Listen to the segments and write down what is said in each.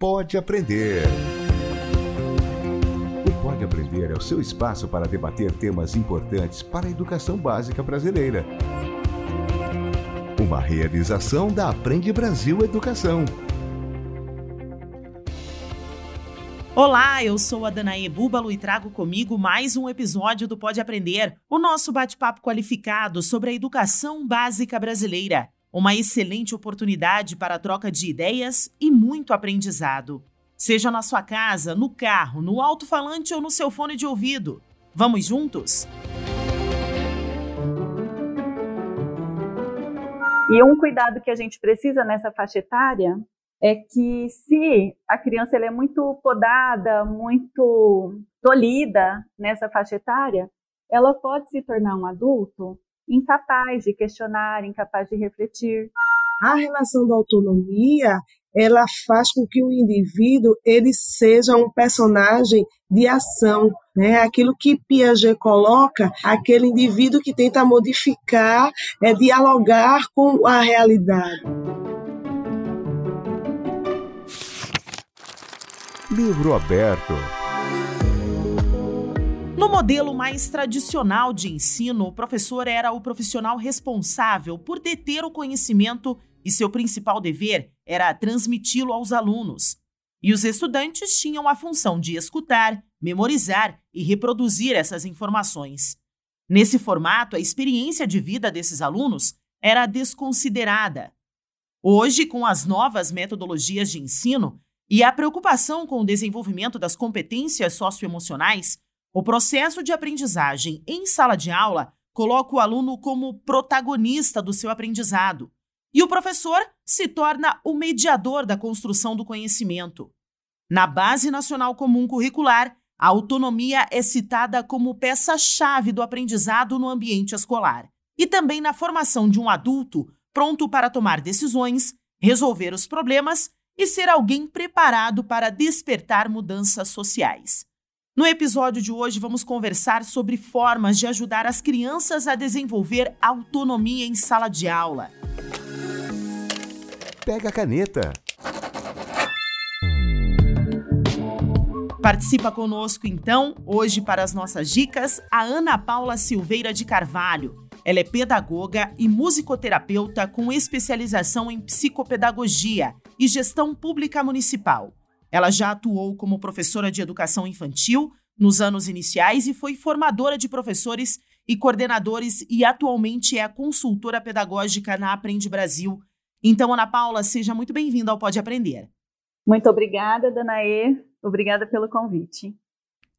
Pode Aprender. O Pode Aprender é o seu espaço para debater temas importantes para a educação básica brasileira. Uma realização da Aprende Brasil Educação. Olá, eu sou a Danae Búbalo e trago comigo mais um episódio do Pode Aprender, o nosso bate-papo qualificado sobre a educação básica brasileira. Uma excelente oportunidade para a troca de ideias e muito aprendizado. Seja na sua casa, no carro, no alto-falante ou no seu fone de ouvido. Vamos juntos? E um cuidado que a gente precisa nessa faixa etária é que se a criança é muito podada, muito tolhida nessa faixa etária, ela pode se tornar um adulto incapaz de questionar, incapaz de refletir. A relação da autonomia, ela faz com que o indivíduo ele seja um personagem de ação, né? Aquilo que Piaget coloca, aquele indivíduo que tenta modificar, é dialogar com a realidade. Livro aberto. Modelo mais tradicional de ensino, o professor era o profissional responsável por deter o conhecimento e seu principal dever era transmiti-lo aos alunos. E os estudantes tinham a função de escutar, memorizar e reproduzir essas informações. Nesse formato, a experiência de vida desses alunos era desconsiderada. Hoje, com as novas metodologias de ensino e a preocupação com o desenvolvimento das competências socioemocionais, o processo de aprendizagem em sala de aula coloca o aluno como protagonista do seu aprendizado. E o professor se torna o mediador da construção do conhecimento. Na Base Nacional Comum Curricular, a autonomia é citada como peça-chave do aprendizado no ambiente escolar e também na formação de um adulto pronto para tomar decisões, resolver os problemas e ser alguém preparado para despertar mudanças sociais. No episódio de hoje, vamos conversar sobre formas de ajudar as crianças a desenvolver autonomia em sala de aula. Pega a caneta. Participa conosco então, hoje para as nossas dicas, a Ana Paula Silveira de Carvalho. Ela é pedagoga e musicoterapeuta com especialização em psicopedagogia e gestão pública municipal. Ela já atuou como professora de educação infantil nos anos iniciais e foi formadora de professores e coordenadores e atualmente é a consultora pedagógica na Aprende Brasil. Então, Ana Paula, seja muito bem-vinda ao Pode Aprender. Muito obrigada, Danaê. Obrigada pelo convite.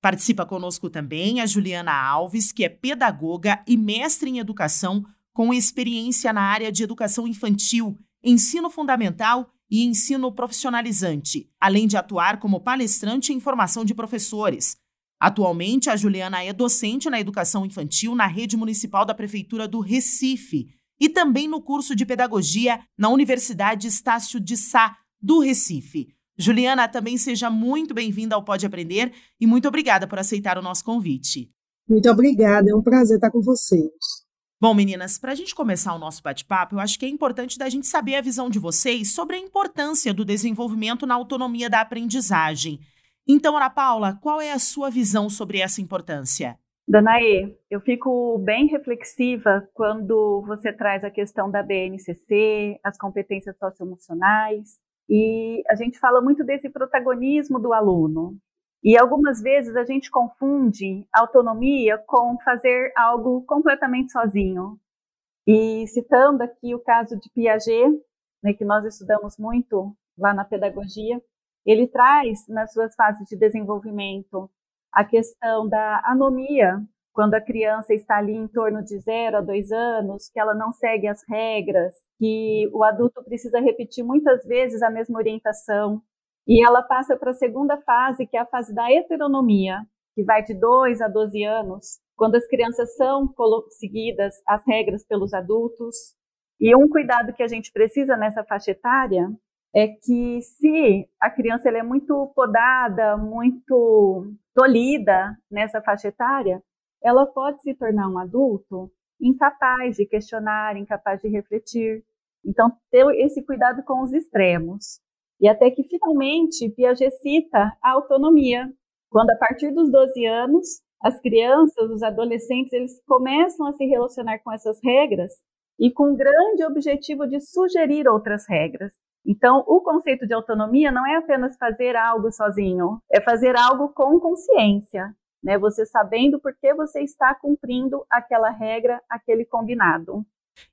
Participa conosco também a Juliana Alves, que é pedagoga e mestre em educação com experiência na área de educação infantil, ensino fundamental e ensino profissionalizante, além de atuar como palestrante em formação de professores. Atualmente, a Juliana é docente na educação infantil na rede municipal da Prefeitura do Recife e também no curso de pedagogia na Universidade Estácio de Sá, do Recife. Juliana, também seja muito bem-vinda ao Pode Aprender e muito obrigada por aceitar o nosso convite. Muito obrigada, é um prazer estar com vocês. Bom, meninas, para a gente começar o nosso bate-papo, eu acho que é importante da gente saber a visão de vocês sobre a importância do desenvolvimento na autonomia da aprendizagem. Então, Ana Paula, qual é a sua visão sobre essa importância? Danaê, eu fico bem reflexiva quando você traz a questão da BNCC, as competências socioemocionais, e a gente fala muito desse protagonismo do aluno. E algumas vezes a gente confunde autonomia com fazer algo completamente sozinho. E citando aqui o caso de Piaget, né, que nós estudamos muito lá na pedagogia, ele traz nas suas fases de desenvolvimento a questão da anomia, quando a criança está ali em torno de zero a dois anos, que ela não segue as regras, que o adulto precisa repetir muitas vezes a mesma orientação, e ela passa para a segunda fase, que é a fase da heteronomia, que vai de 2 a 12 anos, quando as crianças são seguidas as regras pelos adultos. E um cuidado que a gente precisa nessa faixa etária é que se a criança é muito podada, muito tolhida nessa faixa etária, ela pode se tornar um adulto incapaz de questionar, incapaz de refletir. Então, ter esse cuidado com os extremos. E até que finalmente Piaget cita a autonomia, quando a partir dos 12 anos, as crianças, os adolescentes, eles começam a se relacionar com essas regras e com o grande objetivo de sugerir outras regras. Então, o conceito de autonomia não é apenas fazer algo sozinho, é fazer algo com consciência, né? Você sabendo por que você está cumprindo aquela regra, aquele combinado.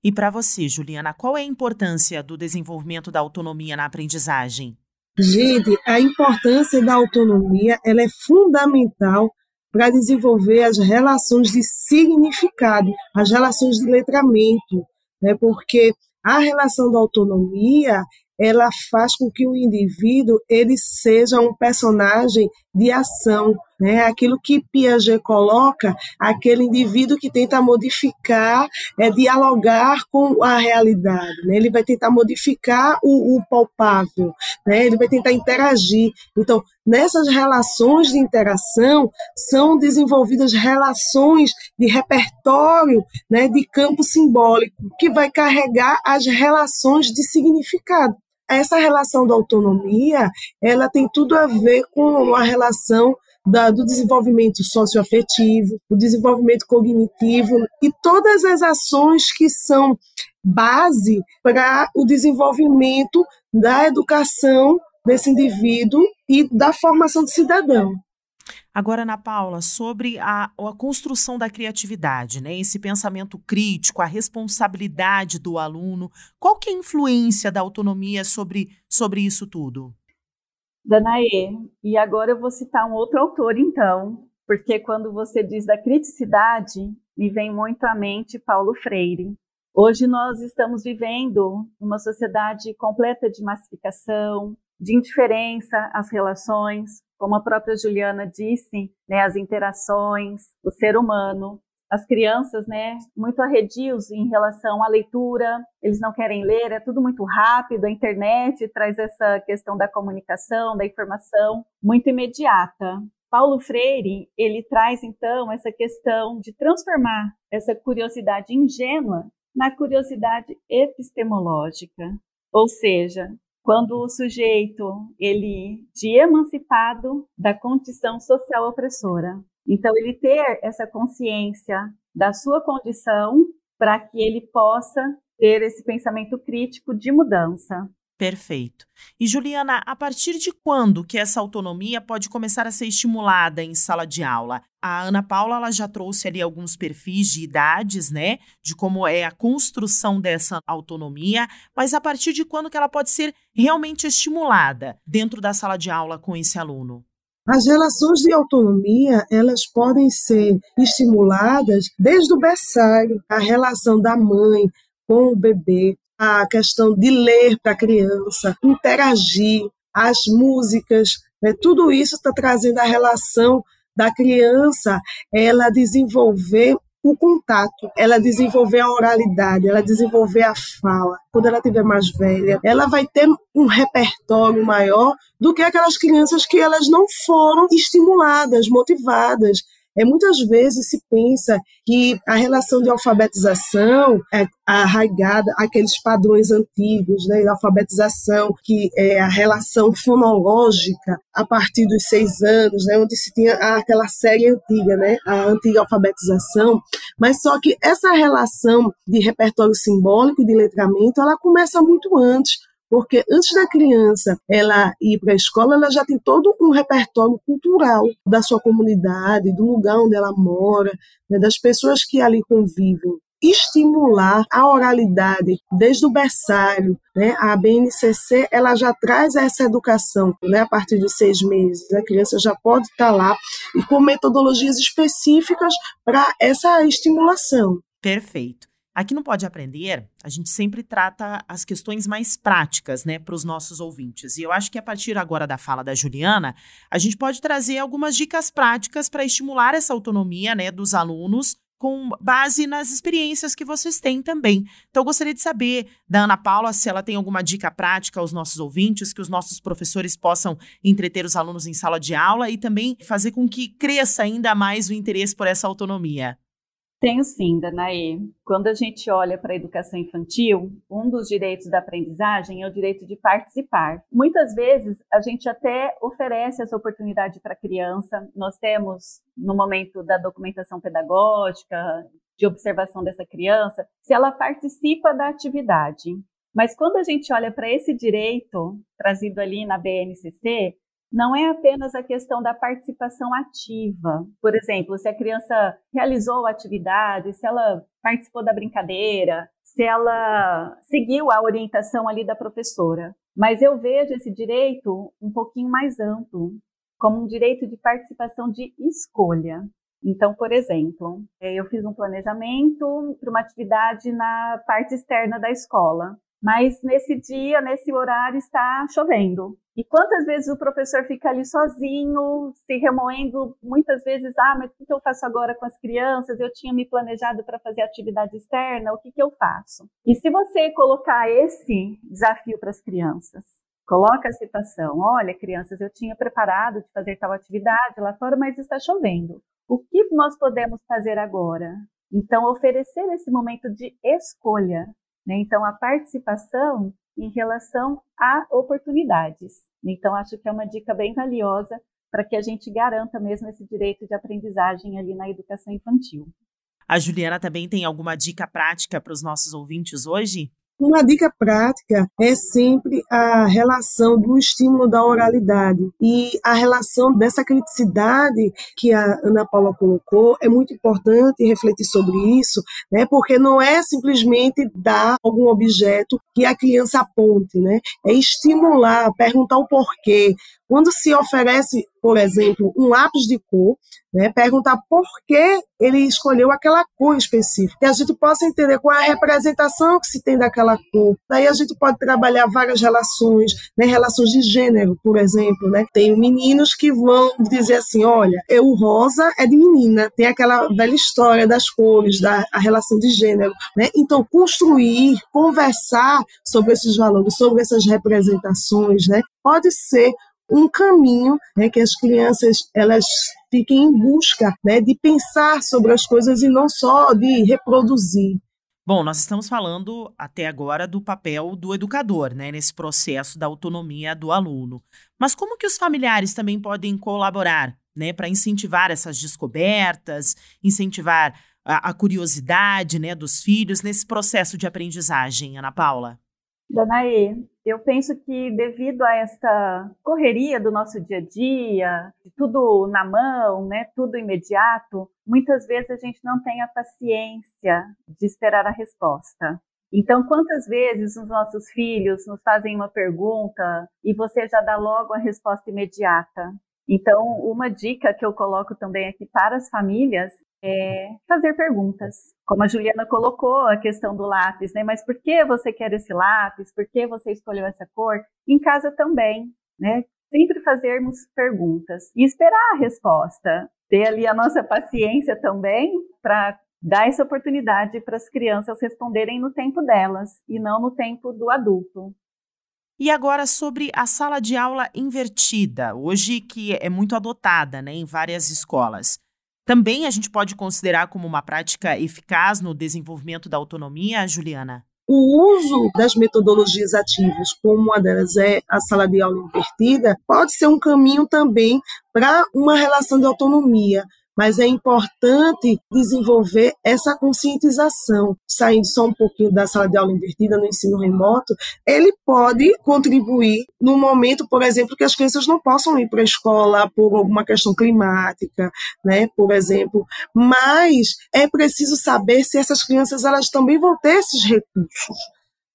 E para você, Juliana, qual é a importância do desenvolvimento da autonomia na aprendizagem? Gente, a importância da autonomia ela é fundamental para desenvolver as relações de significado, as relações de letramento, né? porque a relação da autonomia ela faz com que o indivíduo ele seja um personagem de ação, né? Aquilo que Piaget coloca, aquele indivíduo que tenta modificar, é dialogar com a realidade, né? Ele vai tentar modificar o, o palpável, né? Ele vai tentar interagir. Então, nessas relações de interação são desenvolvidas relações de repertório, né? De campo simbólico que vai carregar as relações de significado essa relação da autonomia, ela tem tudo a ver com a relação da, do desenvolvimento socioafetivo, o desenvolvimento cognitivo e todas as ações que são base para o desenvolvimento da educação desse indivíduo e da formação de cidadão. Agora, Ana Paula, sobre a, a construção da criatividade, né? esse pensamento crítico, a responsabilidade do aluno, qual que é a influência da autonomia sobre, sobre isso tudo? Danaê, e agora eu vou citar um outro autor, então, porque quando você diz da criticidade, me vem muito à mente Paulo Freire. Hoje nós estamos vivendo uma sociedade completa de massificação, de indiferença às relações, como a própria Juliana disse, né, as interações, o ser humano, as crianças, né, muito arredios em relação à leitura, eles não querem ler, é tudo muito rápido, a internet traz essa questão da comunicação, da informação muito imediata. Paulo Freire, ele traz então essa questão de transformar essa curiosidade ingênua na curiosidade epistemológica, ou seja, quando o sujeito ele de emancipado da condição social opressora. Então ele ter essa consciência da sua condição para que ele possa ter esse pensamento crítico de mudança. Perfeito. E Juliana, a partir de quando que essa autonomia pode começar a ser estimulada em sala de aula? A Ana Paula ela já trouxe ali alguns perfis de idades, né, de como é a construção dessa autonomia, mas a partir de quando que ela pode ser realmente estimulada dentro da sala de aula com esse aluno? As relações de autonomia, elas podem ser estimuladas desde o berçário, a relação da mãe com o bebê, a questão de ler para a criança, interagir, as músicas, né? tudo isso está trazendo a relação da criança, ela desenvolver o contato, ela desenvolver a oralidade, ela desenvolver a fala. Quando ela tiver mais velha, ela vai ter um repertório maior do que aquelas crianças que elas não foram estimuladas, motivadas, é, muitas vezes se pensa que a relação de alfabetização é arraigada àqueles padrões antigos, né, da alfabetização, que é a relação fonológica a partir dos seis anos, né, onde se tinha aquela série antiga, né, a antiga alfabetização, mas só que essa relação de repertório simbólico e de letramento, ela começa muito antes, porque antes da criança ela ir para a escola, ela já tem todo um repertório cultural da sua comunidade, do lugar onde ela mora, né, das pessoas que ali convivem estimular a oralidade desde o berçário, né? A BNCC ela já traz essa educação, né? A partir de seis meses, a criança já pode estar lá e com metodologias específicas para essa estimulação. Perfeito. Aqui no Pode Aprender, a gente sempre trata as questões mais práticas, né, para os nossos ouvintes. E eu acho que a partir agora da fala da Juliana, a gente pode trazer algumas dicas práticas para estimular essa autonomia, né, dos alunos com base nas experiências que vocês têm também. Então, eu gostaria de saber da Ana Paula se ela tem alguma dica prática aos nossos ouvintes, que os nossos professores possam entreter os alunos em sala de aula e também fazer com que cresça ainda mais o interesse por essa autonomia. Tenho sim, Danaê. Quando a gente olha para a educação infantil, um dos direitos da aprendizagem é o direito de participar. Muitas vezes a gente até oferece essa oportunidade para a criança. Nós temos, no momento da documentação pedagógica, de observação dessa criança, se ela participa da atividade. Mas quando a gente olha para esse direito trazido ali na BNCC, não é apenas a questão da participação ativa. Por exemplo, se a criança realizou a atividade, se ela participou da brincadeira, se ela seguiu a orientação ali da professora. Mas eu vejo esse direito um pouquinho mais amplo, como um direito de participação de escolha. Então, por exemplo, eu fiz um planejamento para uma atividade na parte externa da escola. Mas nesse dia, nesse horário, está chovendo. E quantas vezes o professor fica ali sozinho, se remoendo, muitas vezes, ah, mas o que eu faço agora com as crianças? Eu tinha me planejado para fazer atividade externa, o que, que eu faço? E se você colocar esse desafio para as crianças, coloca a situação, olha, crianças, eu tinha preparado de fazer tal atividade lá fora, mas está chovendo. O que nós podemos fazer agora? Então, oferecer esse momento de escolha né? Então, a participação em relação a oportunidades. Então, acho que é uma dica bem valiosa para que a gente garanta mesmo esse direito de aprendizagem ali na educação infantil. A Juliana também tem alguma dica prática para os nossos ouvintes hoje? Uma dica prática é sempre a relação do estímulo da oralidade e a relação dessa criticidade que a Ana Paula colocou é muito importante refletir sobre isso, né? Porque não é simplesmente dar algum objeto que a criança aponte, né? É estimular, perguntar o porquê, quando se oferece, por exemplo, um lápis de cor, né, perguntar por que ele escolheu aquela cor específica, que a gente possa entender qual é a representação que se tem daquela cor. Daí a gente pode trabalhar várias relações, né, relações de gênero, por exemplo. Né? Tem meninos que vão dizer assim: olha, o rosa é de menina, tem aquela velha história das cores, da relação de gênero. Né? Então, construir, conversar sobre esses valores, sobre essas representações, né, pode ser um caminho né, que as crianças elas fiquem em busca né, de pensar sobre as coisas e não só de reproduzir. Bom, nós estamos falando até agora do papel do educador, né, nesse processo da autonomia do aluno. Mas como que os familiares também podem colaborar, né, para incentivar essas descobertas, incentivar a, a curiosidade, né, dos filhos nesse processo de aprendizagem, Ana Paula? Danaê, eu penso que devido a esta correria do nosso dia a dia, tudo na mão, né, tudo imediato, muitas vezes a gente não tem a paciência de esperar a resposta. Então, quantas vezes os nossos filhos nos fazem uma pergunta e você já dá logo a resposta imediata? Então, uma dica que eu coloco também aqui para as famílias é fazer perguntas. Como a Juliana colocou a questão do lápis, né? Mas por que você quer esse lápis? Por que você escolheu essa cor? Em casa também, né? Sempre fazermos perguntas e esperar a resposta. Ter ali a nossa paciência também para dar essa oportunidade para as crianças responderem no tempo delas e não no tempo do adulto. E agora sobre a sala de aula invertida, hoje que é muito adotada né, em várias escolas. Também a gente pode considerar como uma prática eficaz no desenvolvimento da autonomia, Juliana? O uso das metodologias ativas, como uma delas é a sala de aula invertida, pode ser um caminho também para uma relação de autonomia, mas é importante desenvolver essa conscientização. Saindo só um pouquinho da sala de aula invertida no ensino remoto, ele pode contribuir no momento, por exemplo, que as crianças não possam ir para a escola por alguma questão climática, né, por exemplo, mas é preciso saber se essas crianças elas também vão ter esses recursos.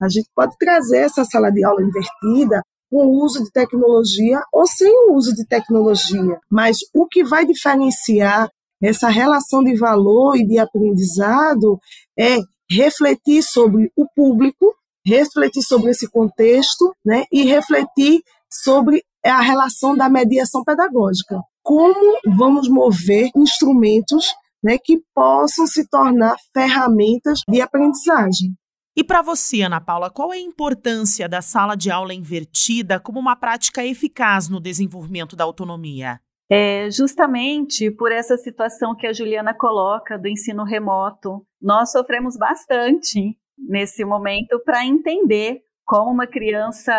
A gente pode trazer essa sala de aula invertida o uso de tecnologia ou sem o uso de tecnologia. Mas o que vai diferenciar essa relação de valor e de aprendizado é refletir sobre o público, refletir sobre esse contexto, né, e refletir sobre a relação da mediação pedagógica. Como vamos mover instrumentos né, que possam se tornar ferramentas de aprendizagem. E para você, Ana Paula, qual é a importância da sala de aula invertida como uma prática eficaz no desenvolvimento da autonomia? É justamente por essa situação que a Juliana coloca do ensino remoto. Nós sofremos bastante nesse momento para entender como uma criança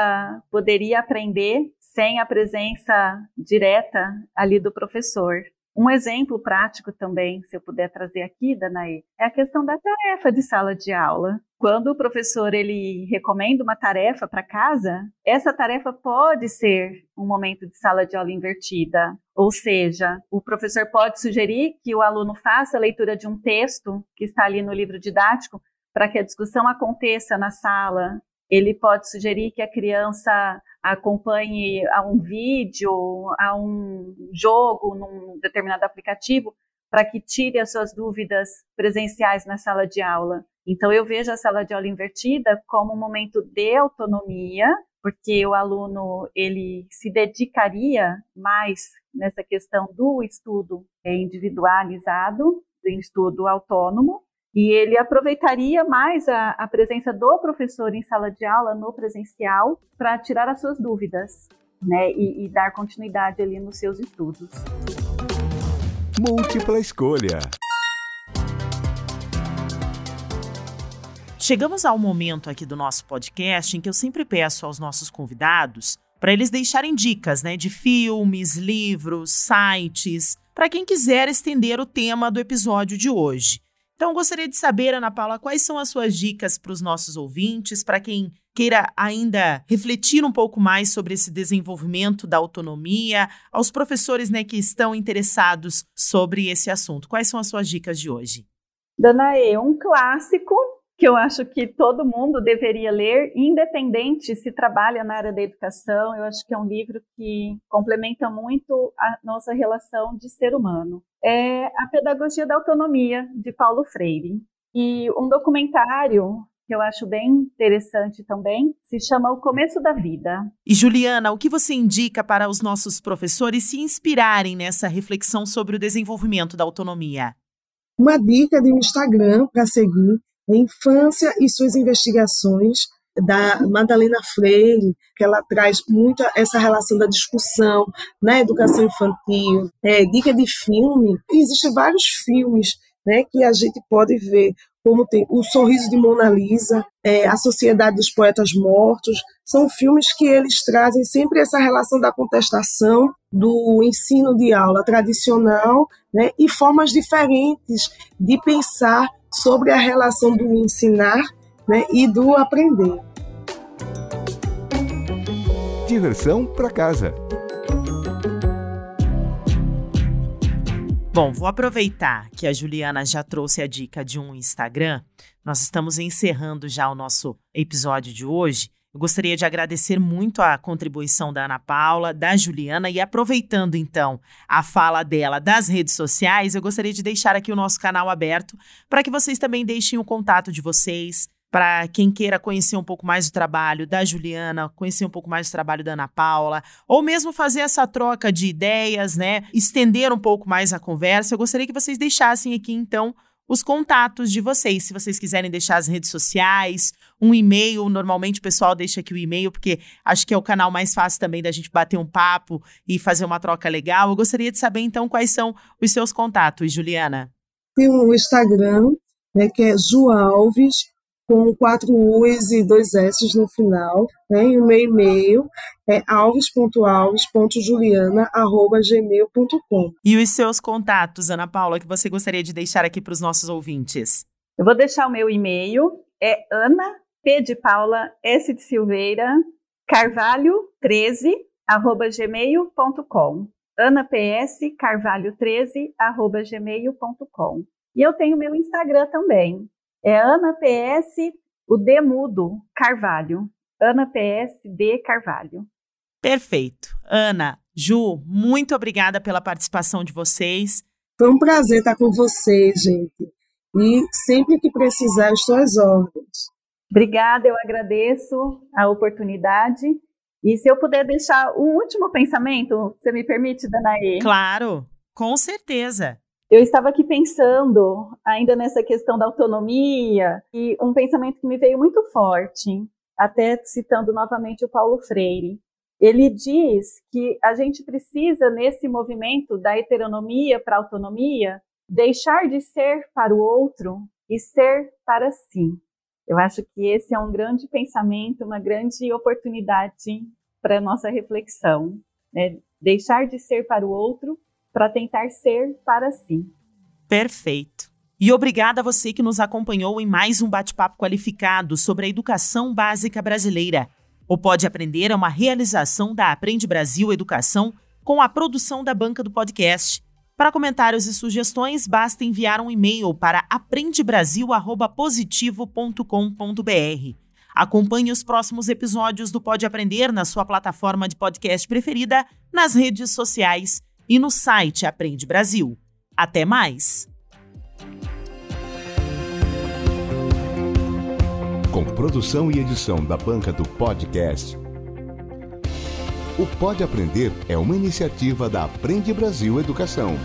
poderia aprender sem a presença direta ali do professor. Um exemplo prático também, se eu puder trazer aqui, Danae, é a questão da tarefa de sala de aula. Quando o professor ele recomenda uma tarefa para casa, essa tarefa pode ser um momento de sala de aula invertida. Ou seja, o professor pode sugerir que o aluno faça a leitura de um texto que está ali no livro didático para que a discussão aconteça na sala. Ele pode sugerir que a criança acompanhe a um vídeo, a um jogo num determinado aplicativo, para que tire as suas dúvidas presenciais na sala de aula. Então, eu vejo a sala de aula invertida como um momento de autonomia, porque o aluno ele se dedicaria mais nessa questão do estudo individualizado, do estudo autônomo, e ele aproveitaria mais a, a presença do professor em sala de aula, no presencial, para tirar as suas dúvidas né, e, e dar continuidade ali nos seus estudos. Múltipla escolha. Chegamos ao momento aqui do nosso podcast em que eu sempre peço aos nossos convidados para eles deixarem dicas, né, de filmes, livros, sites, para quem quiser estender o tema do episódio de hoje. Então, gostaria de saber, Ana Paula, quais são as suas dicas para os nossos ouvintes, para quem queira ainda refletir um pouco mais sobre esse desenvolvimento da autonomia, aos professores né, que estão interessados sobre esse assunto. Quais são as suas dicas de hoje? Danae, um clássico que eu acho que todo mundo deveria ler, independente se trabalha na área da educação. Eu acho que é um livro que complementa muito a nossa relação de ser humano. É A Pedagogia da Autonomia, de Paulo Freire. E um documentário que eu acho bem interessante também, se chama O Começo da Vida. E Juliana, o que você indica para os nossos professores se inspirarem nessa reflexão sobre o desenvolvimento da autonomia? Uma dica de um Instagram para seguir infância e suas investigações da Madalena Freire, que ela traz muito essa relação da discussão na educação infantil, é, dica de filme. Existem vários filmes né, que a gente pode ver, como tem O Sorriso de Mona Lisa, é, A Sociedade dos Poetas Mortos, são filmes que eles trazem sempre essa relação da contestação do ensino de aula tradicional né, e formas diferentes de pensar sobre a relação do ensinar né, e do aprender. Diversão para casa. Bom, vou aproveitar que a Juliana já trouxe a dica de um Instagram. Nós estamos encerrando já o nosso episódio de hoje. Eu gostaria de agradecer muito a contribuição da Ana Paula, da Juliana e aproveitando então a fala dela das redes sociais, eu gostaria de deixar aqui o nosso canal aberto para que vocês também deixem o contato de vocês, para quem queira conhecer um pouco mais do trabalho da Juliana, conhecer um pouco mais do trabalho da Ana Paula, ou mesmo fazer essa troca de ideias, né? Estender um pouco mais a conversa. Eu gostaria que vocês deixassem aqui então os contatos de vocês. Se vocês quiserem deixar as redes sociais, um e-mail, normalmente o pessoal deixa aqui o e-mail, porque acho que é o canal mais fácil também da gente bater um papo e fazer uma troca legal. Eu gostaria de saber, então, quais são os seus contatos, Juliana. Tem o Instagram, né, que é Ju Alves, com quatro U's e dois S's no final, né? E o meu e-mail é alves.alves.juliana.gmail.com. E os seus contatos, Ana Paula, que você gostaria de deixar aqui para os nossos ouvintes? Eu vou deixar o meu e-mail, é Ana P de Paula S de Silveira Carvalho 13 arroba gmail.com Ana PS Carvalho 13 arroba gmail.com e eu tenho meu Instagram também, é Ana PS, o D mudo, Carvalho. Ana PS D Carvalho. Perfeito. Ana, Ju, muito obrigada pela participação de vocês. Foi um prazer estar com vocês, gente. E sempre que precisar, estou às ordens. Obrigada, eu agradeço a oportunidade. E se eu puder deixar um último pensamento, você me permite, Danae? Claro, com certeza. Eu estava aqui pensando ainda nessa questão da autonomia e um pensamento que me veio muito forte, até citando novamente o Paulo Freire. ele diz que a gente precisa, nesse movimento da heteronomia para a autonomia, deixar de ser para o outro e ser para si. Eu acho que esse é um grande pensamento, uma grande oportunidade para a nossa reflexão. Né? Deixar de ser para o outro para tentar ser para si. Perfeito. E obrigada a você que nos acompanhou em mais um bate-papo qualificado sobre a educação básica brasileira. O Pode Aprender é uma realização da Aprende Brasil Educação com a produção da banca do podcast. Para comentários e sugestões, basta enviar um e-mail para aprendebrasil@positivo.com.br. Acompanhe os próximos episódios do Pode Aprender na sua plataforma de podcast preferida, nas redes sociais e no site Aprende Brasil. Até mais! Com produção e edição da banca do podcast. O Pode Aprender é uma iniciativa da Aprende Brasil Educação.